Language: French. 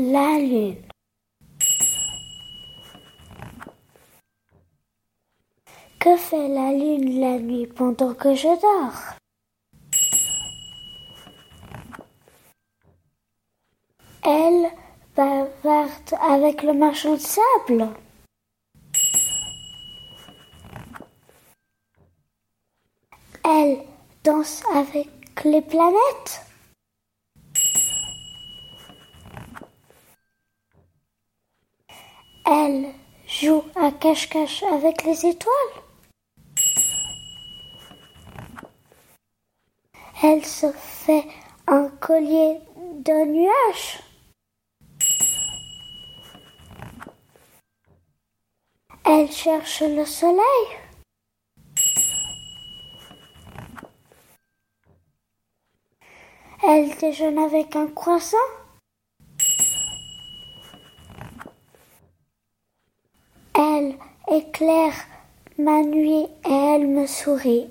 la lune. Que fait la lune la nuit pendant que je dors? Elle bavarde avec le marchand de sable. Elle danse avec les planètes. Elle joue à cache-cache avec les étoiles. Elle se fait un collier de nuages. Elle cherche le soleil. Elle déjeune avec un croissant. Elle éclaire ma nuit et elle me sourit.